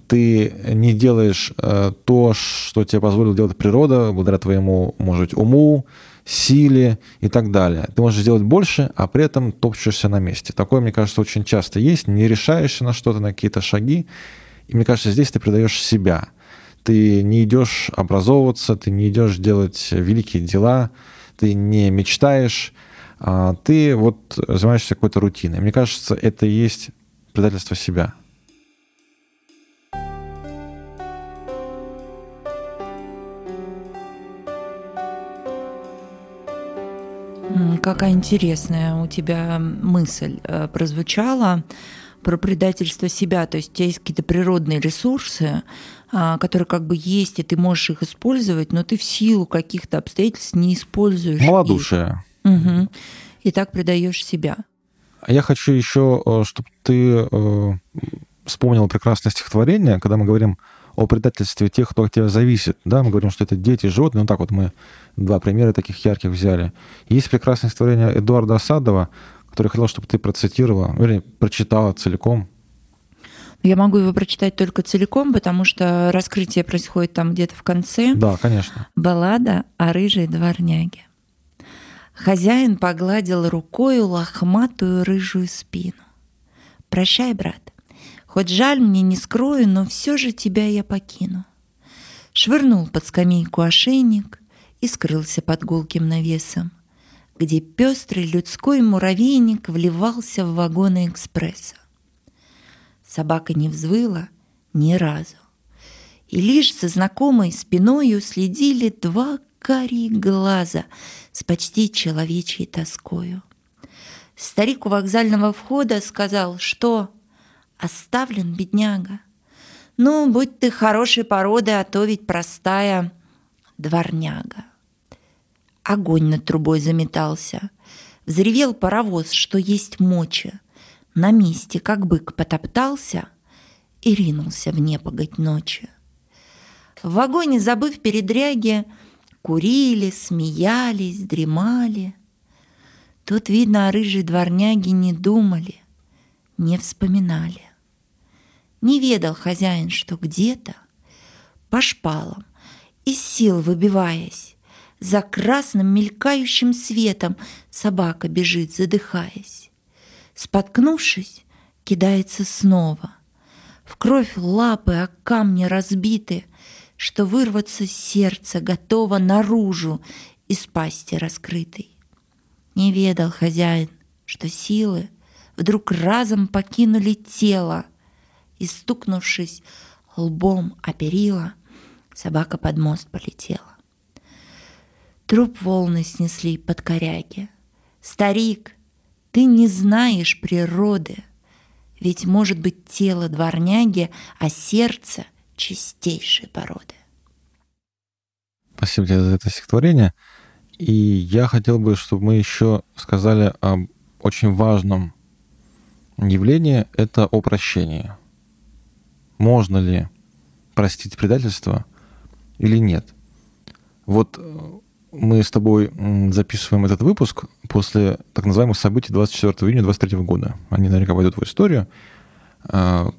ты не делаешь э, то, что тебе позволила делать природа, благодаря твоему, может быть, уму, силе и так далее. Ты можешь сделать больше, а при этом топчешься на месте. Такое, мне кажется, очень часто есть. Не решаешься на что-то, на какие-то шаги. И мне кажется, здесь ты предаешь себя – ты не идешь образовываться, ты не идешь делать великие дела, ты не мечтаешь, а ты вот занимаешься какой-то рутиной. Мне кажется, это и есть предательство себя. Какая интересная у тебя мысль э, прозвучала про предательство себя. То есть у тебя есть какие-то природные ресурсы, а, которые как бы есть, и ты можешь их использовать, но ты в силу каких-то обстоятельств не используешь. Малодушие. Их. Угу. И так предаешь себя. А я хочу еще, э, чтобы ты э, вспомнил прекрасное стихотворение, когда мы говорим о предательстве тех, кто от тебя зависит. Да, мы говорим, что это дети, животные. Ну так вот мы два примера таких ярких взяли. Есть прекрасное стихотворение Эдуарда Осадова, которое я хотел, чтобы ты процитировала, или прочитала целиком. Я могу его прочитать только целиком, потому что раскрытие происходит там где-то в конце. Да, конечно. Баллада о рыжей дворняге. Хозяин погладил рукою лохматую рыжую спину. «Прощай, брат, хоть жаль мне, не скрою, но все же тебя я покину». Швырнул под скамейку ошейник и скрылся под гулким навесом, где пестрый людской муравейник вливался в вагоны экспресса. Собака не взвыла ни разу. И лишь за знакомой спиною следили два карие глаза с почти человечьей тоскою. Старик у вокзального входа сказал, что оставлен бедняга. Ну, будь ты хорошей породы, а то ведь простая дворняга. Огонь над трубой заметался. Взревел паровоз, что есть моча на месте, как бык, потоптался и ринулся в непогодь ночи. В вагоне, забыв передряги, курили, смеялись, дремали. Тут, видно, о рыжей дворняге не думали, не вспоминали. Не ведал хозяин, что где-то по шпалам, из сил выбиваясь, за красным мелькающим светом собака бежит, задыхаясь. Споткнувшись, кидается снова. В кровь лапы о камни разбиты, что вырваться сердце готово наружу из пасти раскрытой. Не ведал хозяин, что силы вдруг разом покинули тело, и, стукнувшись лбом о перила, собака под мост полетела. Труп волны снесли под коряги. Старик, ты не знаешь природы, ведь может быть тело дворняги, а сердце чистейшей породы. Спасибо тебе за это стихотворение. И я хотел бы, чтобы мы еще сказали об очень важном явлении — это о прощении. Можно ли простить предательство или нет? Вот э, мы с тобой записываем этот выпуск после так называемых событий 24 июня 23 года. Они наверняка войдут в историю. А,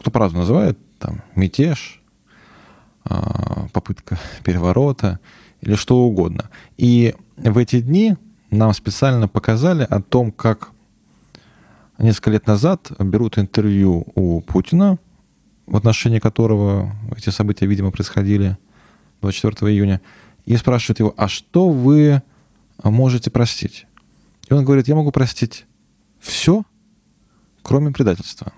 кто по-разному называет, там, мятеж, а, попытка переворота или что угодно. И в эти дни нам специально показали о том, как несколько лет назад берут интервью у Путина, в отношении которого эти события, видимо, происходили 24 июня, и спрашивают его, а что вы можете простить? И он говорит, я могу простить все, кроме предательства.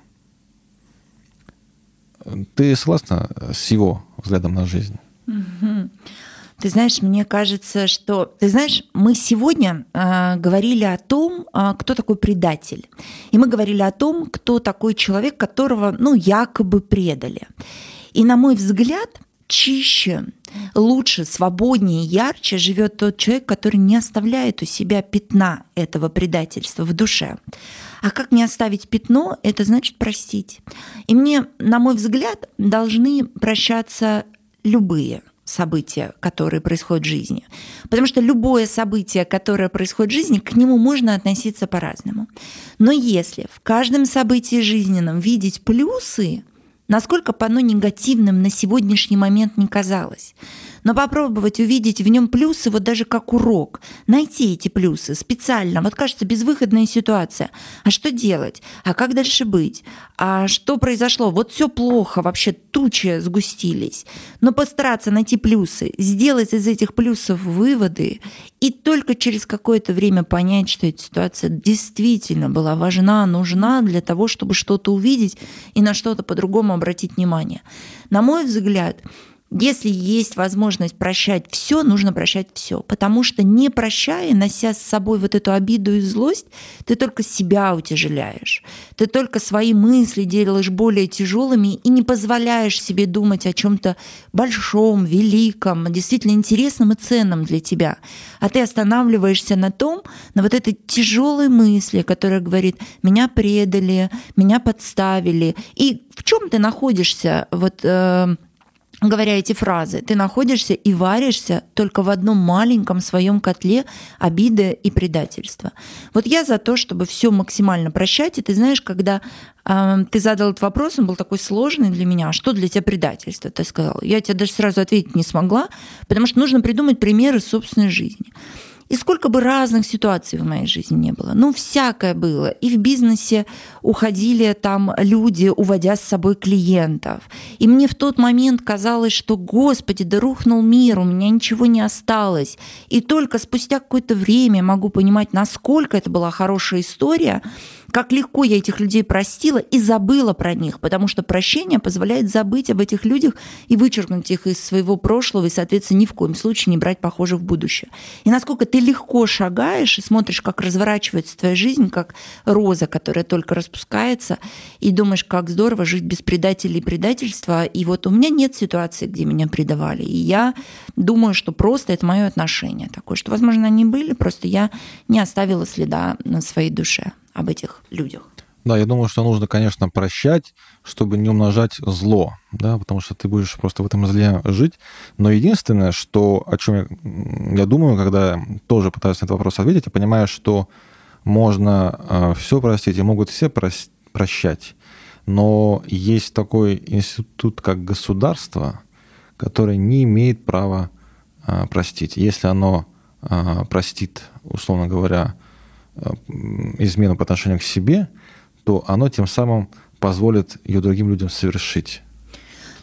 Ты согласна с его взглядом на жизнь? Ты знаешь, мне кажется, что... Ты знаешь, мы сегодня э, говорили о том, э, кто такой предатель. И мы говорили о том, кто такой человек, которого, ну, якобы предали. И, на мой взгляд, чище, лучше, свободнее, ярче живет тот человек, который не оставляет у себя пятна этого предательства в душе. А как не оставить пятно, это значит простить. И мне, на мой взгляд, должны прощаться любые события, которые происходят в жизни. Потому что любое событие, которое происходит в жизни, к нему можно относиться по-разному. Но если в каждом событии жизненном видеть плюсы, насколько бы оно негативным на сегодняшний момент не казалось, но попробовать увидеть в нем плюсы, вот даже как урок, найти эти плюсы специально. Вот кажется, безвыходная ситуация. А что делать? А как дальше быть? А что произошло? Вот все плохо, вообще тучи сгустились. Но постараться найти плюсы, сделать из этих плюсов выводы и только через какое-то время понять, что эта ситуация действительно была важна, нужна для того, чтобы что-то увидеть и на что-то по-другому обратить внимание. На мой взгляд, если есть возможность прощать все, нужно прощать все. Потому что не прощая, нося с собой вот эту обиду и злость, ты только себя утяжеляешь. Ты только свои мысли делаешь более тяжелыми и не позволяешь себе думать о чем-то большом, великом, действительно интересном и ценном для тебя. А ты останавливаешься на том, на вот этой тяжелой мысли, которая говорит, меня предали, меня подставили. И в чем ты находишься вот э, говоря эти фразы, ты находишься и варишься только в одном маленьком своем котле обиды и предательства. Вот я за то, чтобы все максимально прощать. И ты знаешь, когда э, ты задал этот вопрос, он был такой сложный для меня. Что для тебя предательство? Ты сказал. Я тебе даже сразу ответить не смогла, потому что нужно придумать примеры собственной жизни. И сколько бы разных ситуаций в моей жизни не было. Ну, всякое было. И в бизнесе уходили там люди, уводя с собой клиентов. И мне в тот момент казалось, что, господи, да рухнул мир, у меня ничего не осталось. И только спустя какое-то время могу понимать, насколько это была хорошая история, как легко я этих людей простила и забыла про них, потому что прощение позволяет забыть об этих людях и вычеркнуть их из своего прошлого и, соответственно, ни в коем случае не брать похоже в будущее. И насколько ты легко шагаешь и смотришь, как разворачивается твоя жизнь, как роза, которая только распускается, и думаешь, как здорово жить без предателей и предательства. И вот у меня нет ситуации, где меня предавали. И я думаю, что просто это мое отношение такое, что, возможно, они были, просто я не оставила следа на своей душе об этих людях. Да, я думаю, что нужно, конечно, прощать, чтобы не умножать зло, да, потому что ты будешь просто в этом зле жить. Но единственное, что, о чем я, я думаю, когда тоже пытаюсь на этот вопрос ответить, я понимаю, что можно э, все простить и могут все прос- прощать. Но есть такой институт, как государство, которое не имеет права э, простить. Если оно э, простит, условно говоря, измену по отношению к себе, то оно тем самым позволит ее другим людям совершить.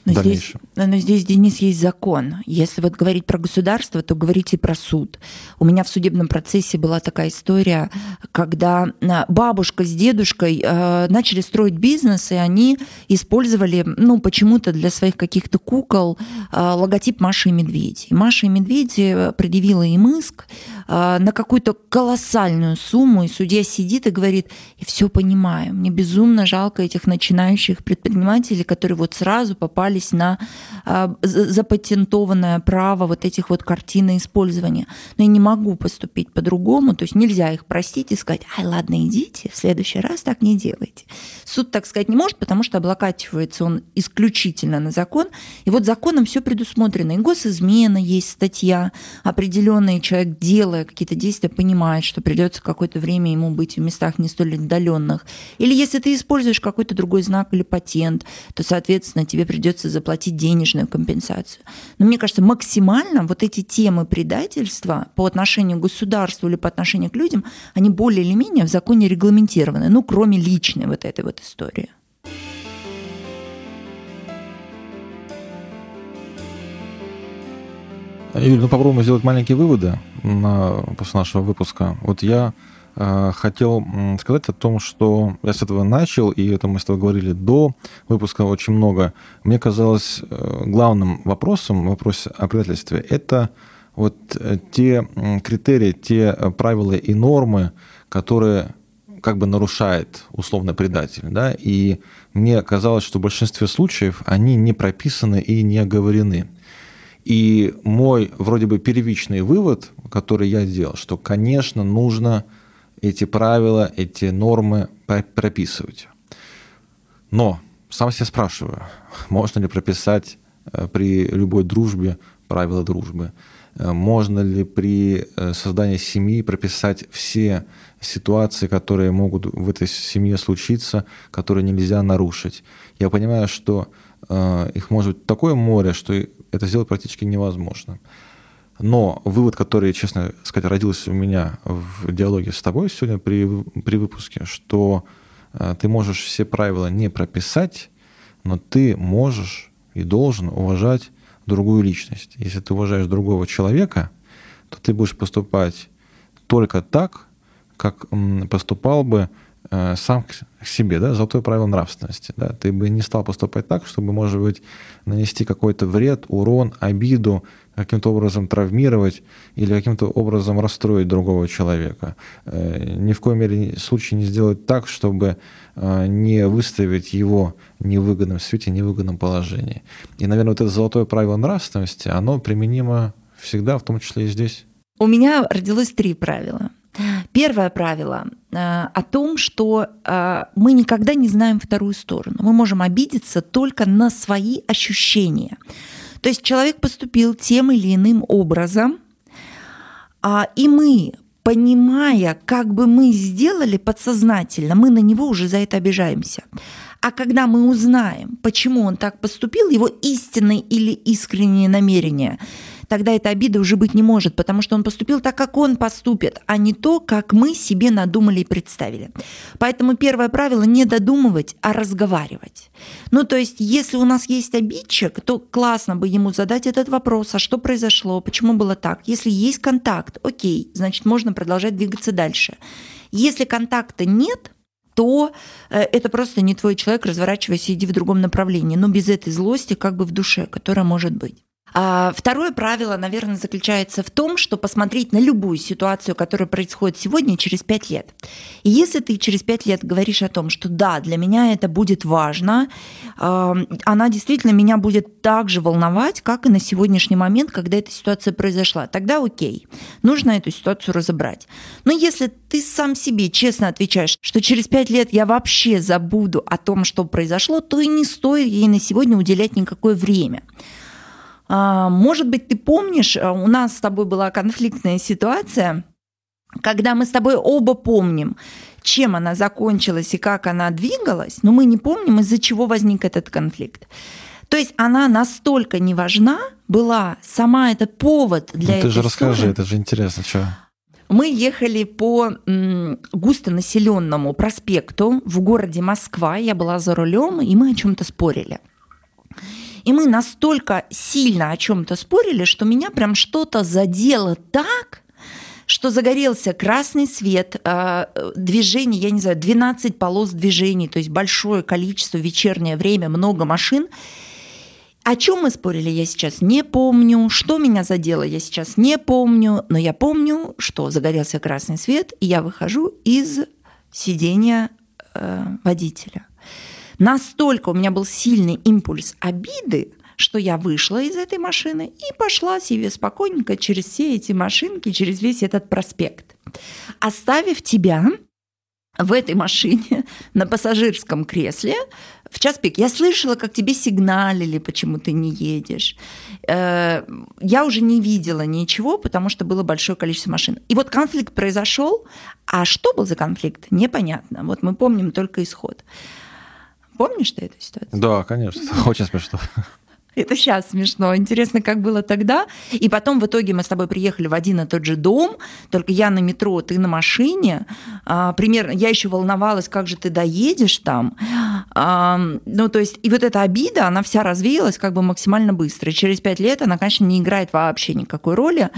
Но здесь, но здесь, Денис, есть закон. Если вот говорить про государство, то говорите про суд. У меня в судебном процессе была такая история, когда а, бабушка с дедушкой э, начали строить бизнес, и они использовали, ну, почему-то для своих каких-то кукол э, логотип Маши и Медведи. И Маша и Медведи предъявила им иск э, на какую-то колоссальную сумму, и судья сидит и говорит, я все понимаю, мне безумно жалко этих начинающих предпринимателей, которые вот сразу попали ссылались на а, запатентованное право вот этих вот картин использования. Но я не могу поступить по-другому, то есть нельзя их простить и сказать, ай, ладно, идите, в следующий раз так не делайте. Суд так сказать не может, потому что облокачивается он исключительно на закон. И вот законом все предусмотрено. И госизмена есть статья определенная, человек, делая какие-то действия, понимает, что придется какое-то время ему быть в местах не столь отдаленных. Или если ты используешь какой-то другой знак или патент, то, соответственно, тебе придется придется заплатить денежную компенсацию. Но мне кажется, максимально вот эти темы предательства по отношению к государству или по отношению к людям, они более или менее в законе регламентированы, ну, кроме личной вот этой вот истории. Юрий, ну попробуем сделать маленькие выводы на, после нашего выпуска. Вот я хотел сказать о том, что я с этого начал, и это мы с тобой говорили до выпуска очень много. Мне казалось э, главным вопросом в вопросе о предательстве это вот э, те критерии, те правила и нормы, которые как бы нарушает условно предатель. Да? И мне казалось, что в большинстве случаев они не прописаны и не оговорены. И мой вроде бы первичный вывод, который я сделал, что, конечно, нужно эти правила, эти нормы прописывать. Но сам себя спрашиваю, можно ли прописать э, при любой дружбе правила дружбы? Э, можно ли при э, создании семьи прописать все ситуации, которые могут в этой семье случиться, которые нельзя нарушить? Я понимаю, что их может быть такое море, что это сделать практически невозможно. Но вывод, который, честно сказать, родился у меня в диалоге с тобой сегодня при, при выпуске, что э, ты можешь все правила не прописать, но ты можешь и должен уважать другую личность. Если ты уважаешь другого человека, то ты будешь поступать только так, как поступал бы э, сам к себе, да, золотое правило нравственности. Да. Ты бы не стал поступать так, чтобы, может быть, нанести какой-то вред, урон, обиду, каким-то образом травмировать или каким-то образом расстроить другого человека. Э, ни в коем мере случае не сделать так, чтобы э, не выставить его невыгодном свете, невыгодном положении. И, наверное, вот это золотое правило нравственности, оно применимо всегда, в том числе и здесь. У меня родилось три правила. Первое правило э, о том, что мы никогда не знаем вторую сторону. Мы можем обидеться только на свои ощущения. То есть человек поступил тем или иным образом, а, и мы, понимая, как бы мы сделали подсознательно, мы на него уже за это обижаемся. А когда мы узнаем, почему он так поступил, его истинные или искренние намерения – тогда эта обида уже быть не может, потому что он поступил так, как он поступит, а не то, как мы себе надумали и представили. Поэтому первое правило – не додумывать, а разговаривать. Ну, то есть, если у нас есть обидчик, то классно бы ему задать этот вопрос, а что произошло, почему было так. Если есть контакт, окей, значит, можно продолжать двигаться дальше. Если контакта нет, то э, это просто не твой человек, разворачивайся, иди в другом направлении, но без этой злости как бы в душе, которая может быть. А второе правило, наверное, заключается в том, что посмотреть на любую ситуацию, которая происходит сегодня, через пять лет. И если ты через пять лет говоришь о том, что да, для меня это будет важно, она действительно меня будет так же волновать, как и на сегодняшний момент, когда эта ситуация произошла, тогда окей, нужно эту ситуацию разобрать. Но если ты сам себе честно отвечаешь, что через пять лет я вообще забуду о том, что произошло, то и не стоит ей на сегодня уделять никакое время. А, может быть, ты помнишь, а, у нас с тобой была конфликтная ситуация, когда мы с тобой оба помним, чем она закончилась и как она двигалась, но мы не помним, из-за чего возник этот конфликт. То есть она настолько не важна была, сама этот повод для ну, этой Ты же расскажи, это же интересно, что. Мы ехали по густонаселенному проспекту в городе Москва. Я была за рулем, и мы о чем-то спорили. И мы настолько сильно о чем-то спорили, что меня прям что-то задело так, что загорелся красный свет, а, движение, я не знаю, 12 полос движений, то есть большое количество вечернее время, много машин. О чем мы спорили, я сейчас не помню. Что меня задело, я сейчас не помню. Но я помню, что загорелся красный свет, и я выхожу из сидения э, водителя. Настолько у меня был сильный импульс обиды, что я вышла из этой машины и пошла себе спокойненько через все эти машинки, через весь этот проспект. Оставив тебя в этой машине на пассажирском кресле в час пик. Я слышала, как тебе сигналили, почему ты не едешь. Э, я уже не видела ничего, потому что было большое количество машин. И вот конфликт произошел, а что был за конфликт, непонятно. Вот мы помним только исход. Помнишь ты эту ситуацию? Да, конечно. Очень смешно. Это сейчас смешно. Интересно, как было тогда. И потом в итоге мы с тобой приехали в один и тот же дом, только я на метро, ты на машине. А, примерно, я еще волновалась, как же ты доедешь там. А, ну, то есть, и вот эта обида, она вся развеялась как бы максимально быстро. И через пять лет она, конечно, не играет вообще никакой роли.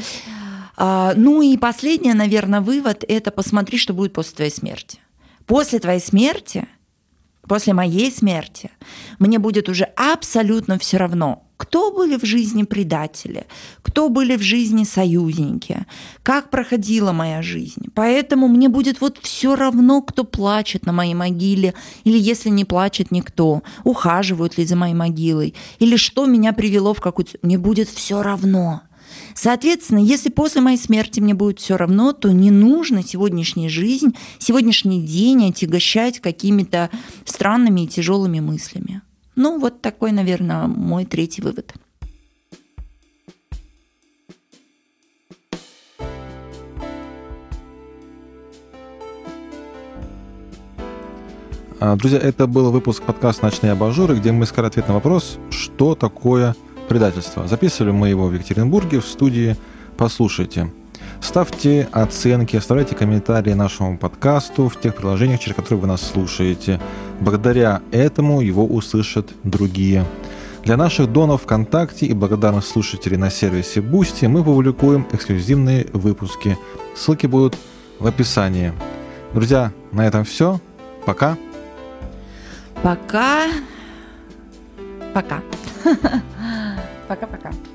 А, ну и последний, наверное, вывод – это посмотри, что будет после твоей смерти. После твоей смерти – после моей смерти мне будет уже абсолютно все равно, кто были в жизни предатели, кто были в жизни союзники, как проходила моя жизнь. Поэтому мне будет вот все равно, кто плачет на моей могиле, или если не плачет никто, ухаживают ли за моей могилой, или что меня привело в какую-то... Мне будет все равно. Соответственно, если после моей смерти мне будет все равно, то не нужно сегодняшнюю жизнь, сегодняшний день отягощать какими-то странными и тяжелыми мыслями. Ну, вот такой, наверное, мой третий вывод. А, друзья, это был выпуск подкаста «Ночные абажуры», где мы искали ответ на вопрос, что такое предательство. Записывали мы его в Екатеринбурге в студии «Послушайте». Ставьте оценки, оставляйте комментарии нашему подкасту в тех приложениях, через которые вы нас слушаете. Благодаря этому его услышат другие. Для наших донов ВКонтакте и благодарных слушателей на сервисе Boosty мы публикуем эксклюзивные выпуски. Ссылки будут в описании. Друзья, на этом все. Пока. Пока. Пока. Пока-пока.